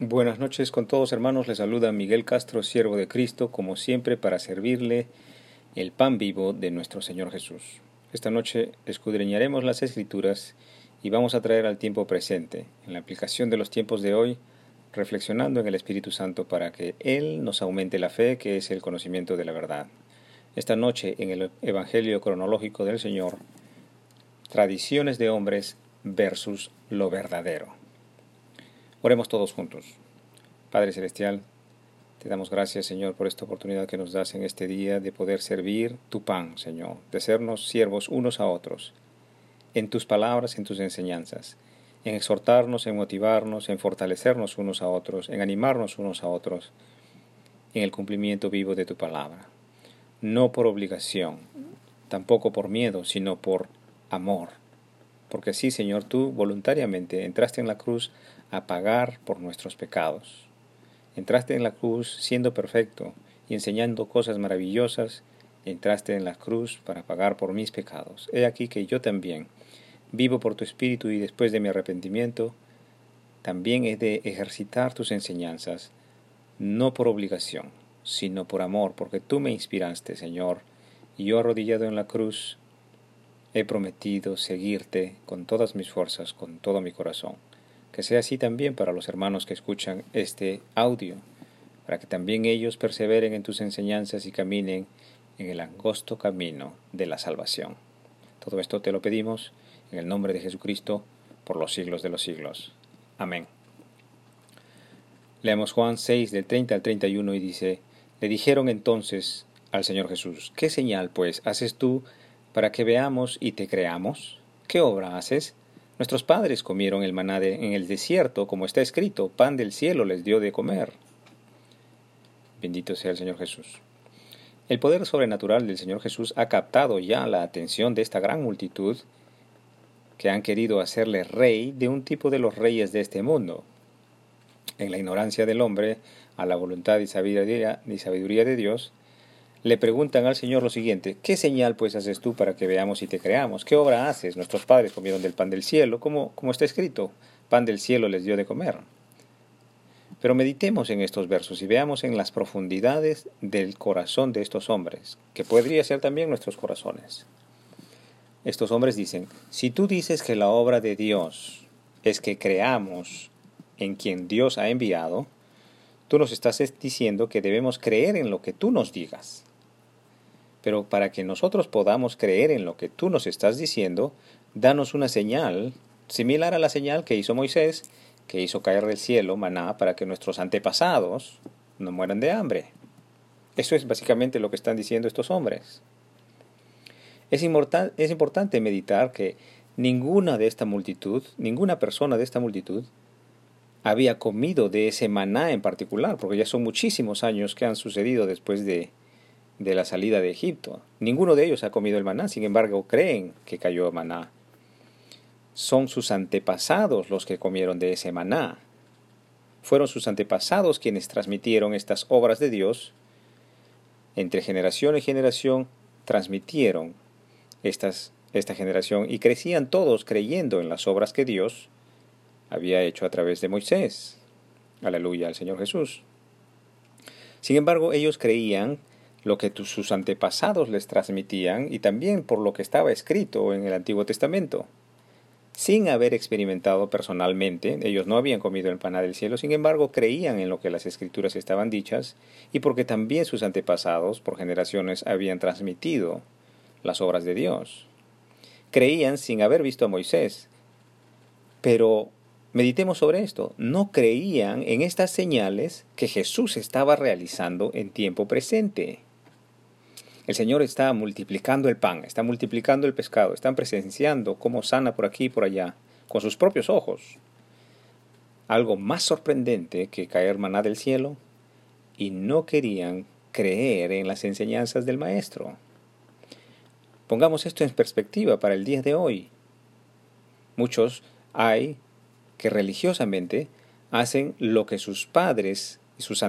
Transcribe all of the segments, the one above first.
Buenas noches con todos hermanos, les saluda Miguel Castro, siervo de Cristo, como siempre para servirle el pan vivo de nuestro Señor Jesús. Esta noche escudriñaremos las escrituras y vamos a traer al tiempo presente, en la aplicación de los tiempos de hoy, reflexionando en el Espíritu Santo para que Él nos aumente la fe, que es el conocimiento de la verdad. Esta noche, en el Evangelio cronológico del Señor, tradiciones de hombres versus lo verdadero. Oremos todos juntos. Padre Celestial, te damos gracias, Señor, por esta oportunidad que nos das en este día de poder servir tu pan, Señor, de sernos siervos unos a otros, en tus palabras, en tus enseñanzas, en exhortarnos, en motivarnos, en fortalecernos unos a otros, en animarnos unos a otros, en el cumplimiento vivo de tu palabra. No por obligación, tampoco por miedo, sino por amor. Porque sí, Señor, tú voluntariamente entraste en la cruz a pagar por nuestros pecados. Entraste en la cruz siendo perfecto y enseñando cosas maravillosas, entraste en la cruz para pagar por mis pecados. He aquí que yo también vivo por tu espíritu y después de mi arrepentimiento, también he de ejercitar tus enseñanzas, no por obligación, sino por amor, porque tú me inspiraste, Señor, y yo arrodillado en la cruz he prometido seguirte con todas mis fuerzas, con todo mi corazón. Que sea así también para los hermanos que escuchan este audio, para que también ellos perseveren en tus enseñanzas y caminen en el angosto camino de la salvación. Todo esto te lo pedimos en el nombre de Jesucristo por los siglos de los siglos. Amén. Leemos Juan 6 del 30 al 31 y dice, le dijeron entonces al Señor Jesús, ¿qué señal pues haces tú para que veamos y te creamos? ¿Qué obra haces? Nuestros padres comieron el maná en el desierto, como está escrito, pan del cielo les dio de comer. Bendito sea el Señor Jesús. El poder sobrenatural del Señor Jesús ha captado ya la atención de esta gran multitud que han querido hacerle rey de un tipo de los reyes de este mundo. En la ignorancia del hombre, a la voluntad y sabiduría, y sabiduría de Dios, le preguntan al Señor lo siguiente, ¿qué señal pues haces tú para que veamos y te creamos? ¿Qué obra haces? Nuestros padres comieron del pan del cielo, como, como está escrito, pan del cielo les dio de comer. Pero meditemos en estos versos y veamos en las profundidades del corazón de estos hombres, que podría ser también nuestros corazones. Estos hombres dicen, si tú dices que la obra de Dios es que creamos en quien Dios ha enviado, tú nos estás diciendo que debemos creer en lo que tú nos digas. Pero para que nosotros podamos creer en lo que tú nos estás diciendo, danos una señal similar a la señal que hizo Moisés, que hizo caer del cielo maná para que nuestros antepasados no mueran de hambre. Eso es básicamente lo que están diciendo estos hombres. Es, es importante meditar que ninguna de esta multitud, ninguna persona de esta multitud, había comido de ese maná en particular, porque ya son muchísimos años que han sucedido después de, de la salida de Egipto. Ninguno de ellos ha comido el maná, sin embargo creen que cayó maná. Son sus antepasados los que comieron de ese maná. Fueron sus antepasados quienes transmitieron estas obras de Dios. Entre generación y generación transmitieron estas, esta generación y crecían todos creyendo en las obras que Dios había hecho a través de Moisés. Aleluya al Señor Jesús. Sin embargo, ellos creían lo que sus antepasados les transmitían y también por lo que estaba escrito en el Antiguo Testamento. Sin haber experimentado personalmente, ellos no habían comido el paná del cielo, sin embargo creían en lo que las escrituras estaban dichas y porque también sus antepasados por generaciones habían transmitido las obras de Dios. Creían sin haber visto a Moisés, pero meditemos sobre esto, no creían en estas señales que Jesús estaba realizando en tiempo presente. El Señor está multiplicando el pan, está multiplicando el pescado, están presenciando cómo sana por aquí y por allá, con sus propios ojos. Algo más sorprendente que caer maná del cielo, y no querían creer en las enseñanzas del Maestro. Pongamos esto en perspectiva para el día de hoy. Muchos hay que religiosamente hacen lo que sus padres y sus,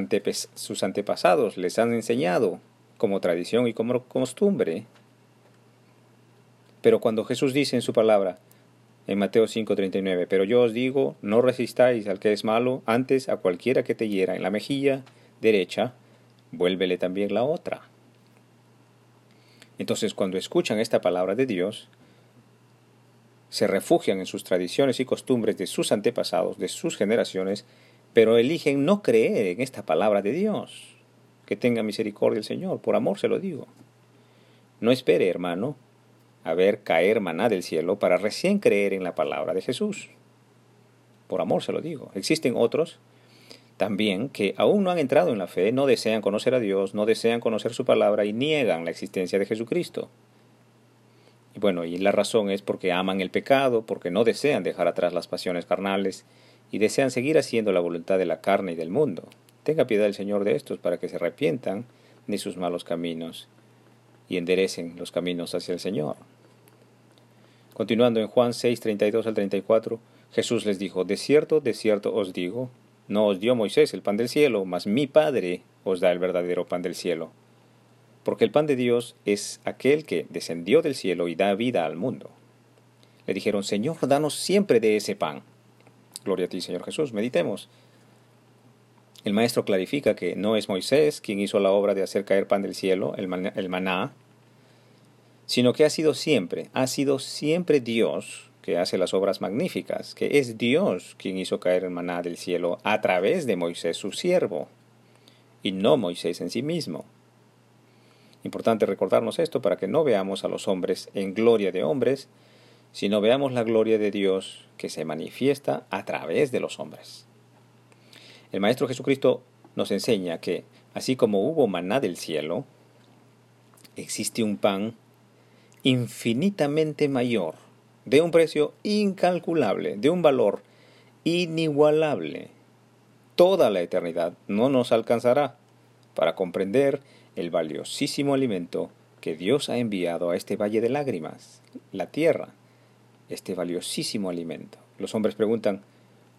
antepasados les han enseñado como tradición y como costumbre. Pero cuando Jesús dice en su palabra, en Mateo 5:39, pero yo os digo, no resistáis al que es malo, antes a cualquiera que te hiera en la mejilla derecha, vuélvele también la otra. Entonces, cuando escuchan esta palabra de Dios, se refugian en sus tradiciones y costumbres de sus antepasados, de sus generaciones, pero eligen no creer en esta palabra de Dios. Que tenga misericordia el Señor, por amor se lo digo. No espere, hermano, a ver caer maná del cielo para recién creer en la palabra de Jesús. Por amor se lo digo. Existen otros también que aún no han entrado en la fe, no desean conocer a Dios, no desean conocer su palabra y niegan la existencia de Jesucristo. Y bueno, y la razón es porque aman el pecado, porque no desean dejar atrás las pasiones carnales y desean seguir haciendo la voluntad de la carne y del mundo. Tenga piedad el Señor de estos para que se arrepientan de sus malos caminos y enderecen los caminos hacia el Señor. Continuando en Juan 6, 32 al 34, Jesús les dijo, De cierto, de cierto os digo, no os dio Moisés el pan del cielo, mas mi Padre os da el verdadero pan del cielo. Porque el pan de Dios es aquel que descendió del cielo y da vida al mundo. Le dijeron, Señor, danos siempre de ese pan. Gloria a ti, Señor Jesús. Meditemos. El maestro clarifica que no es Moisés quien hizo la obra de hacer caer pan del cielo, el maná, sino que ha sido siempre, ha sido siempre Dios que hace las obras magníficas, que es Dios quien hizo caer el maná del cielo a través de Moisés, su siervo, y no Moisés en sí mismo. Importante recordarnos esto para que no veamos a los hombres en gloria de hombres, sino veamos la gloria de Dios que se manifiesta a través de los hombres. El Maestro Jesucristo nos enseña que, así como hubo maná del cielo, existe un pan infinitamente mayor, de un precio incalculable, de un valor inigualable. Toda la eternidad no nos alcanzará para comprender el valiosísimo alimento que Dios ha enviado a este valle de lágrimas, la tierra, este valiosísimo alimento. Los hombres preguntan,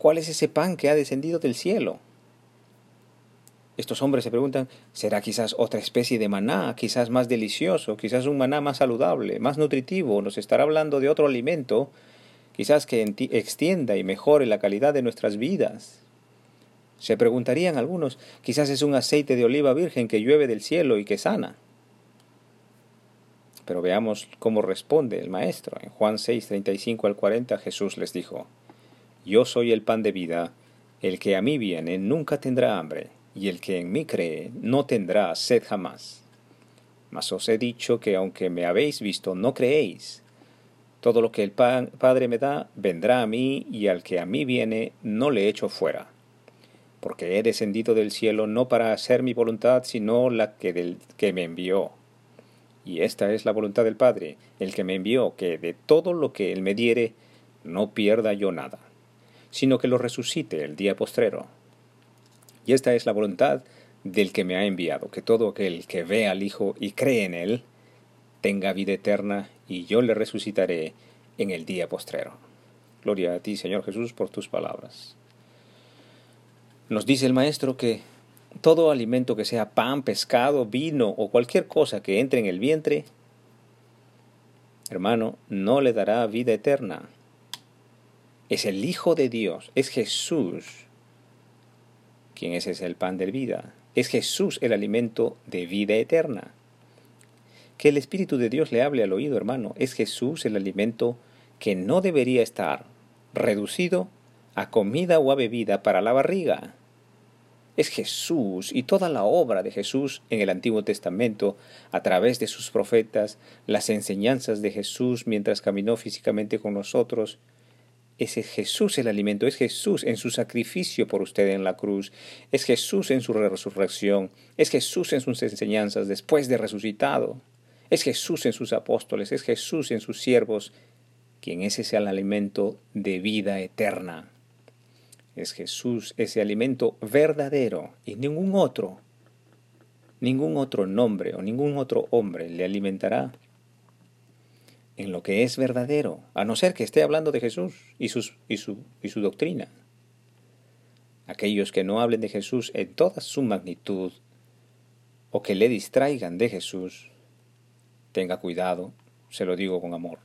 ¿cuál es ese pan que ha descendido del cielo? Estos hombres se preguntan, ¿será quizás otra especie de maná, quizás más delicioso, quizás un maná más saludable, más nutritivo? ¿Nos estará hablando de otro alimento, quizás que extienda y mejore la calidad de nuestras vidas? Se preguntarían algunos, quizás es un aceite de oliva virgen que llueve del cielo y que sana. Pero veamos cómo responde el Maestro. En Juan 6, 35 al 40 Jesús les dijo, Yo soy el pan de vida, el que a mí viene nunca tendrá hambre y el que en mí cree no tendrá sed jamás. Mas os he dicho que aunque me habéis visto, no creéis. Todo lo que el Padre me da, vendrá a mí, y al que a mí viene, no le echo fuera. Porque he descendido del cielo no para hacer mi voluntad, sino la que del que me envió. Y esta es la voluntad del Padre, el que me envió, que de todo lo que él me diere, no pierda yo nada, sino que lo resucite el día postrero. Y esta es la voluntad del que me ha enviado, que todo aquel que ve al Hijo y cree en Él, tenga vida eterna, y yo le resucitaré en el día postrero. Gloria a ti, Señor Jesús, por tus palabras. Nos dice el Maestro que todo alimento que sea pan, pescado, vino o cualquier cosa que entre en el vientre, hermano, no le dará vida eterna. Es el Hijo de Dios, es Jesús quien es el pan de vida. Es Jesús el alimento de vida eterna. Que el Espíritu de Dios le hable al oído, hermano. Es Jesús el alimento que no debería estar reducido a comida o a bebida para la barriga. Es Jesús y toda la obra de Jesús en el Antiguo Testamento, a través de sus profetas, las enseñanzas de Jesús mientras caminó físicamente con nosotros, es Jesús el alimento, es Jesús en su sacrificio por usted en la cruz, es Jesús en su resurrección, es Jesús en sus enseñanzas después de resucitado, es Jesús en sus apóstoles, es Jesús en sus siervos, quien es ese alimento de vida eterna. Es Jesús ese alimento verdadero y ningún otro, ningún otro nombre o ningún otro hombre le alimentará en lo que es verdadero, a no ser que esté hablando de Jesús y, sus, y, su, y su doctrina. Aquellos que no hablen de Jesús en toda su magnitud o que le distraigan de Jesús, tenga cuidado, se lo digo con amor.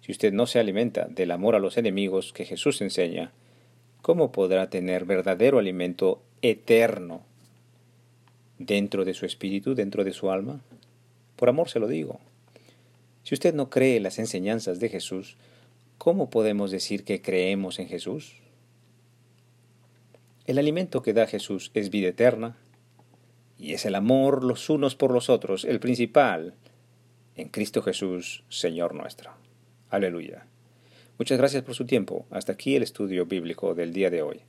Si usted no se alimenta del amor a los enemigos que Jesús enseña, ¿cómo podrá tener verdadero alimento eterno dentro de su espíritu, dentro de su alma? Por amor se lo digo. Si usted no cree en las enseñanzas de Jesús, ¿cómo podemos decir que creemos en Jesús? El alimento que da Jesús es vida eterna y es el amor los unos por los otros, el principal, en Cristo Jesús, Señor nuestro. Aleluya. Muchas gracias por su tiempo. Hasta aquí el estudio bíblico del día de hoy.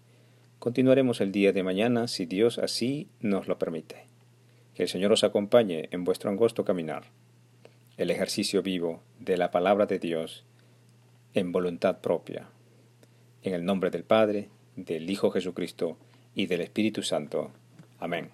Continuaremos el día de mañana si Dios así nos lo permite. Que el Señor os acompañe en vuestro angosto caminar. El ejercicio vivo de la palabra de Dios en voluntad propia. En el nombre del Padre, del Hijo Jesucristo y del Espíritu Santo. Amén.